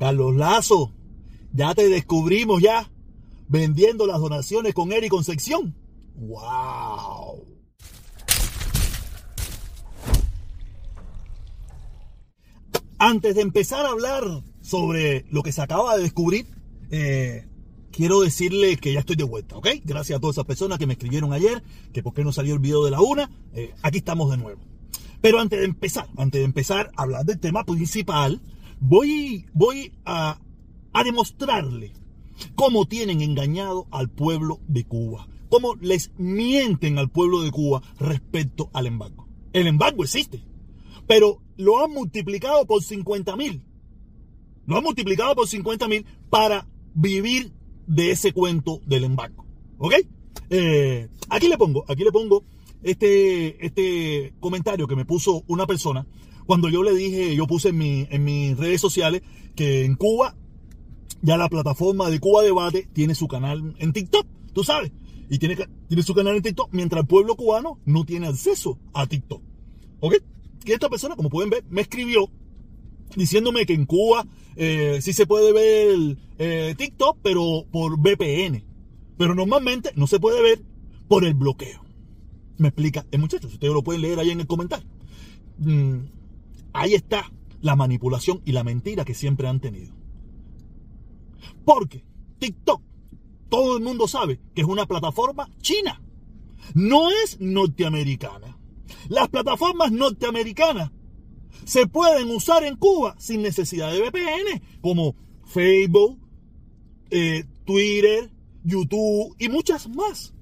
Carlos Lazo, ya te descubrimos ya vendiendo las donaciones con Eric Concepción. ¡Wow! Antes de empezar a hablar sobre lo que se acaba de descubrir, eh, quiero decirle que ya estoy de vuelta, ¿ok? Gracias a todas esas personas que me escribieron ayer, que por qué no salió el video de la una, eh, aquí estamos de nuevo. Pero antes de empezar, antes de empezar a hablar del tema principal, voy, voy a, a demostrarle cómo tienen engañado al pueblo de Cuba, cómo les mienten al pueblo de Cuba respecto al embargo. El embargo existe, pero lo han multiplicado por 50 mil. Lo han multiplicado por 50 mil para vivir de ese cuento del embargo. ¿Ok? Eh, aquí le pongo, aquí le pongo este, este comentario que me puso una persona cuando yo le dije, yo puse en, mi, en mis redes sociales que en Cuba ya la plataforma de Cuba Debate tiene su canal en TikTok, tú sabes, y tiene, tiene su canal en TikTok, mientras el pueblo cubano no tiene acceso a TikTok. ¿Ok? Y esta persona, como pueden ver, me escribió diciéndome que en Cuba eh, sí se puede ver eh, TikTok, pero por VPN. Pero normalmente no se puede ver por el bloqueo. Me explica el muchacho, ustedes lo pueden leer ahí en el comentario. Mm, ahí está la manipulación y la mentira que siempre han tenido. Porque TikTok, todo el mundo sabe que es una plataforma china. No es norteamericana. Las plataformas norteamericanas se pueden usar en Cuba sin necesidad de VPN, como Facebook, eh, Twitter, YouTube y muchas más.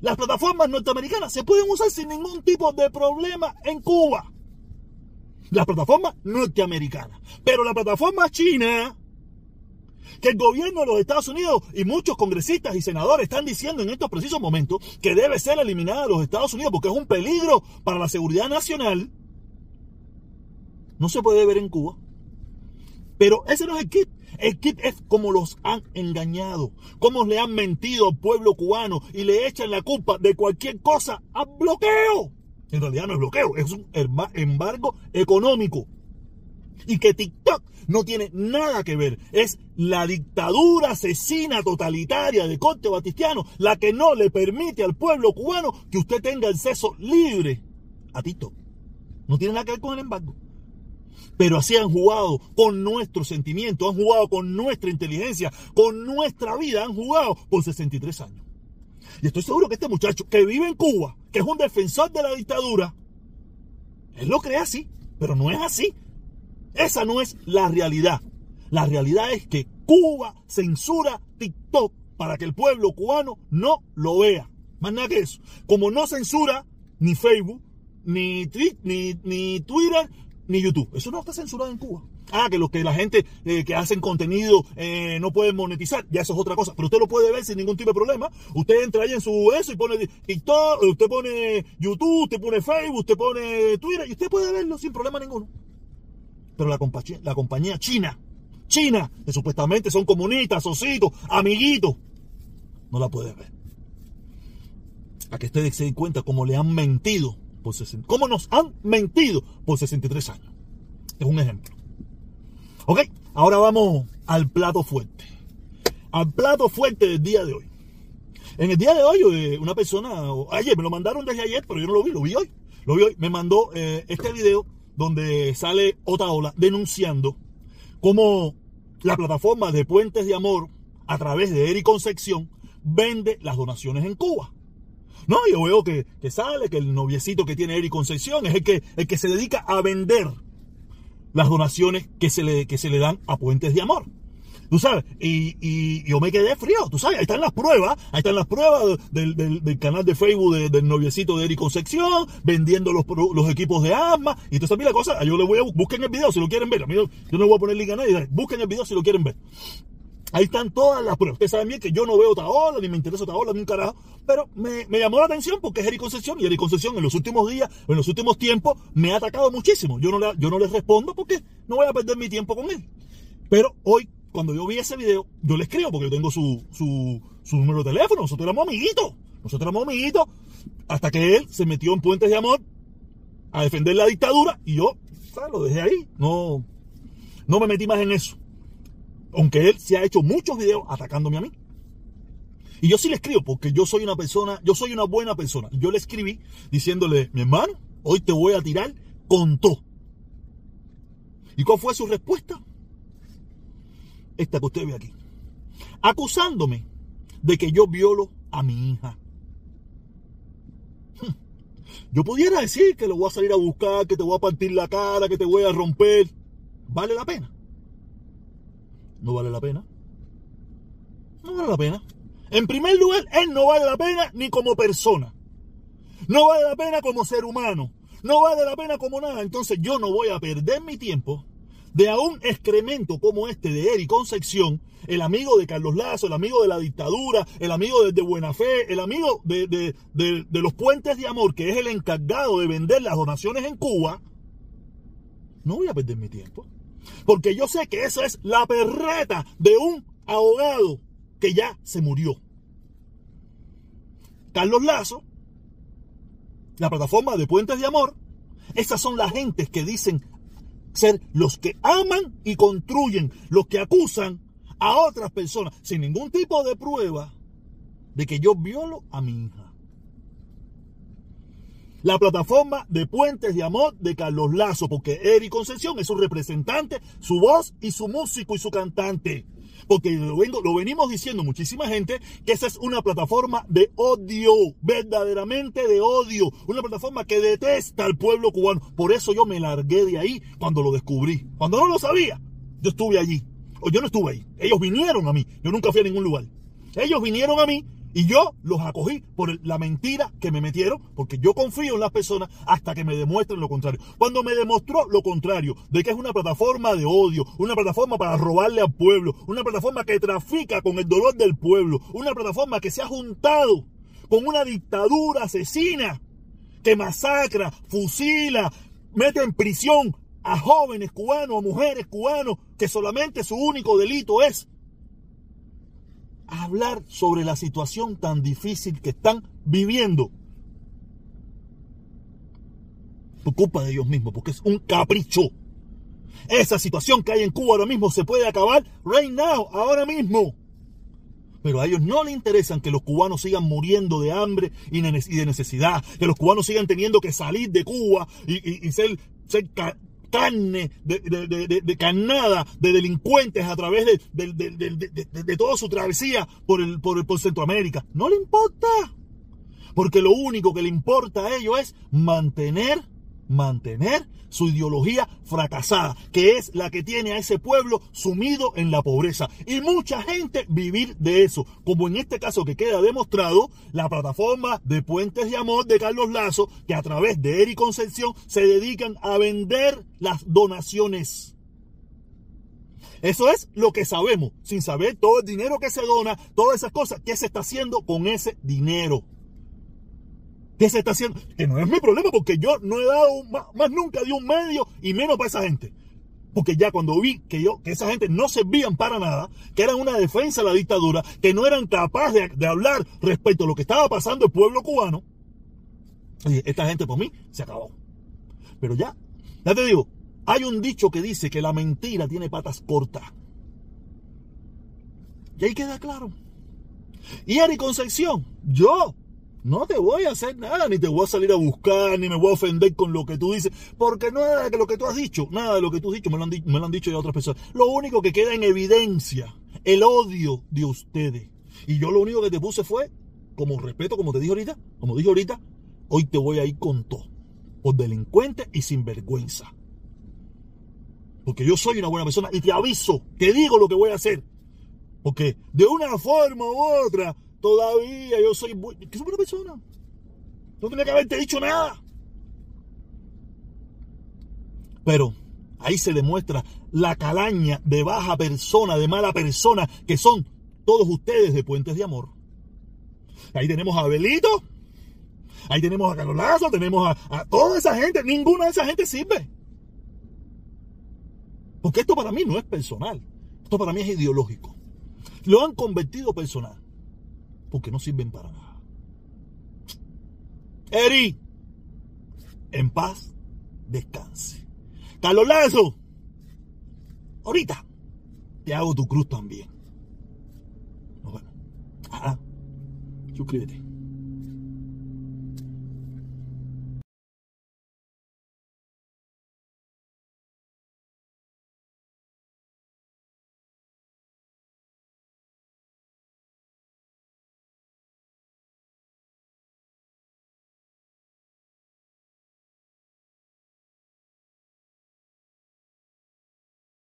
Las plataformas norteamericanas se pueden usar sin ningún tipo de problema en Cuba. Las plataformas norteamericanas. Pero la plataforma china, que el gobierno de los Estados Unidos y muchos congresistas y senadores están diciendo en estos precisos momentos que debe ser eliminada de los Estados Unidos porque es un peligro para la seguridad nacional, no se puede ver en Cuba. Pero ese no es el kit. El kit es como los han engañado, cómo le han mentido al pueblo cubano y le echan la culpa de cualquier cosa a bloqueo. En realidad no es bloqueo, es un embargo económico. Y que TikTok no tiene nada que ver. Es la dictadura asesina totalitaria de corte batistiano la que no le permite al pueblo cubano que usted tenga acceso libre a TikTok. No tiene nada que ver con el embargo. Pero así han jugado con nuestros sentimientos, han jugado con nuestra inteligencia, con nuestra vida, han jugado por 63 años. Y estoy seguro que este muchacho que vive en Cuba, que es un defensor de la dictadura, él lo cree así, pero no es así. Esa no es la realidad. La realidad es que Cuba censura TikTok para que el pueblo cubano no lo vea. Más nada que eso. Como no censura ni Facebook, ni, ni, ni Twitter, ni YouTube. Eso no está censurado en Cuba. Ah, que los que la gente eh, que hacen contenido eh, no pueden monetizar, ya eso es otra cosa. Pero usted lo puede ver sin ningún tipo de problema. Usted entra ahí en su eso y pone TikTok, usted pone YouTube, usted pone Facebook, usted pone Twitter y usted puede verlo sin problema ninguno. Pero la compañía, la compañía china, China, que supuestamente son comunistas, socitos, amiguitos, no la puede ver. A que ustedes se den cuenta cómo le han mentido por 60, cómo nos han mentido por 63 años. Es un ejemplo. Ok, ahora vamos al plato fuerte. Al plato fuerte del día de hoy. En el día de hoy, eh, una persona, ayer me lo mandaron desde ayer, pero yo no lo vi, lo vi hoy. Lo vi hoy, me mandó eh, este video donde sale Otaola denunciando cómo la plataforma de Puentes de Amor, a través de Eric Concepción, vende las donaciones en Cuba. No, yo veo que, sale, que el noviecito que tiene Eric Concepción es el que, el que se dedica a vender las donaciones que se le, que se le dan a Puentes de Amor. Tú sabes, y, yo me quedé frío, tú sabes, ahí están las pruebas, ahí están las pruebas del, canal de Facebook del noviecito de Eric Concepción, vendiendo los, los equipos de armas, y a mí la cosa, yo le voy a, busquen el video si lo quieren ver, yo, no voy a poner link a nadie, busquen el video si lo quieren ver. Ahí están todas las pruebas. Ustedes saben bien que yo no veo Taola, ni me interesa Taola, ni un carajo. Pero me, llamó la atención porque es Eric Concepción. Y Eric Concepción en los últimos días, en los últimos tiempos, me ha atacado muchísimo. Yo no, le, yo no les respondo porque no voy a perder mi tiempo con él. Pero hoy, cuando yo vi ese video, yo le escribo porque yo tengo su, su, su número de teléfono. Nosotros éramos amiguitos. Nosotros éramos amiguitos. Hasta que él se metió en Puentes de Amor a defender la dictadura. Y yo, ¿sabes? Lo dejé ahí. No, no me metí más en eso. Aunque él se ha hecho muchos videos atacándome a mí. Y yo sí le escribo porque yo soy una persona, yo soy una buena persona. Yo le escribí diciéndole, mi hermano, hoy te voy a tirar con todo. ¿Y cuál fue su respuesta? Esta que usted ve aquí. Acusándome de que yo violo a mi hija. Yo pudiera decir que lo voy a salir a buscar, que te voy a partir la cara, que te voy a romper. ¿Vale la pena? No vale la pena. No vale la pena. En primer lugar, él no vale la pena ni como persona. No vale la pena como ser humano. No vale la pena como nada. Entonces yo no voy a perder mi tiempo de a un excremento como este de Eric Concepción, el amigo de Carlos Lazo, el amigo de la dictadura, el amigo de, Buena Fe, el amigo de, de los puentes de amor, que es el encargado de vender las donaciones en Cuba, no voy a perder mi tiempo. Porque yo sé que esa es la perreta de un abogado que ya se murió. Carlos Lazo, la plataforma de Puentes de Amor, esas son las gentes que dicen ser los que aman y construyen, los que acusan a otras personas sin ningún tipo de prueba de que yo violo a mi hija. La plataforma de Puentes de Amor de Carlos Lazo, porque Eric Concepción es su representante, su voz y su músico y su cantante. Porque lo, lo venimos diciendo muchísima gente que esa es una plataforma de odio, verdaderamente de odio. Una plataforma que detesta al pueblo cubano. Por eso yo me largué de ahí cuando lo descubrí. Cuando no lo sabía, yo estuve allí. O yo no estuve ahí. Ellos vinieron a mí. Yo nunca fui a ningún lugar. Ellos vinieron a mí y yo los acogí por la mentira que me metieron, porque yo confío en las personas hasta que me demuestren lo contrario. Cuando me demostró lo contrario, de que es una plataforma de odio, una plataforma para robarle al pueblo, una plataforma que trafica con el dolor del pueblo, una plataforma que se ha juntado con una dictadura asesina que masacra, fusila, mete en prisión a jóvenes cubanos, a mujeres cubanos, que solamente su único delito es hablar sobre la situación tan difícil que están viviendo. Por culpa de ellos mismos, porque es un capricho. Esa situación que hay en Cuba ahora mismo se puede acabar right now, ahora mismo. Pero a ellos no les interesan que los cubanos sigan muriendo de hambre y de necesidad, que los cubanos sigan teniendo que salir de Cuba y, ser, ser carne de, de, de, carnada de delincuentes a través de, toda su travesía por, el, por, por Centroamérica. No le importa. Porque lo único que le importa a ellos es mantener, mantener su ideología fracasada, que es la que tiene a ese pueblo sumido en la pobreza. Y mucha gente vivir de eso, como en este caso que queda demostrado, la plataforma de Puentes de Amor de Carlos Lazo, que a través de Eric Concepción se dedican a vender las donaciones. Eso es lo que sabemos, sin saber todo el dinero que se dona, todas esas cosas, qué se está haciendo con ese dinero. ¿Qué se está haciendo? Que no es mi problema porque yo no he dado más, nunca de un medio y menos para esa gente. Porque ya cuando vi que yo, que esa gente no servían para nada, que eran una defensa de la dictadura, que no eran capaces de, hablar respecto a lo que estaba pasando el pueblo cubano, esta gente por mí se acabó. Pero ya, ya te digo, hay un dicho que dice que la mentira tiene patas cortas. Y ahí queda claro. Y Ari Concepción, yo no te voy a hacer nada, ni te voy a salir a buscar, ni me voy a ofender con lo que tú dices, porque nada de lo que tú has dicho, nada de lo que tú has dicho me lo han, me lo han dicho ya otras personas. Lo único que queda en evidencia, el odio de ustedes. Y yo lo único que te puse fue, como respeto, como te dije ahorita, como dije ahorita, hoy te voy a ir con todo, por delincuente y sin vergüenza. Porque yo soy una buena persona y te aviso, te digo lo que voy a hacer. Porque de una forma u otra, Todavía yo soy ¿Qué soy buena persona. No tenía que haberte dicho nada. Pero ahí se demuestra la calaña de baja persona, de mala persona, que son todos ustedes de Puentes de Amor. Ahí tenemos a Abelito, ahí tenemos a Carlos Lazo, tenemos a, a toda esa gente. Ninguna de esa gente sirve. Porque esto para mí no es personal. Esto para mí es ideológico. Lo han convertido personal porque no sirven para nada. Eri, en paz, descanse. Carlos Lazo, ahorita te hago tu cruz también. Nos vemos. Ajá. Suscríbete.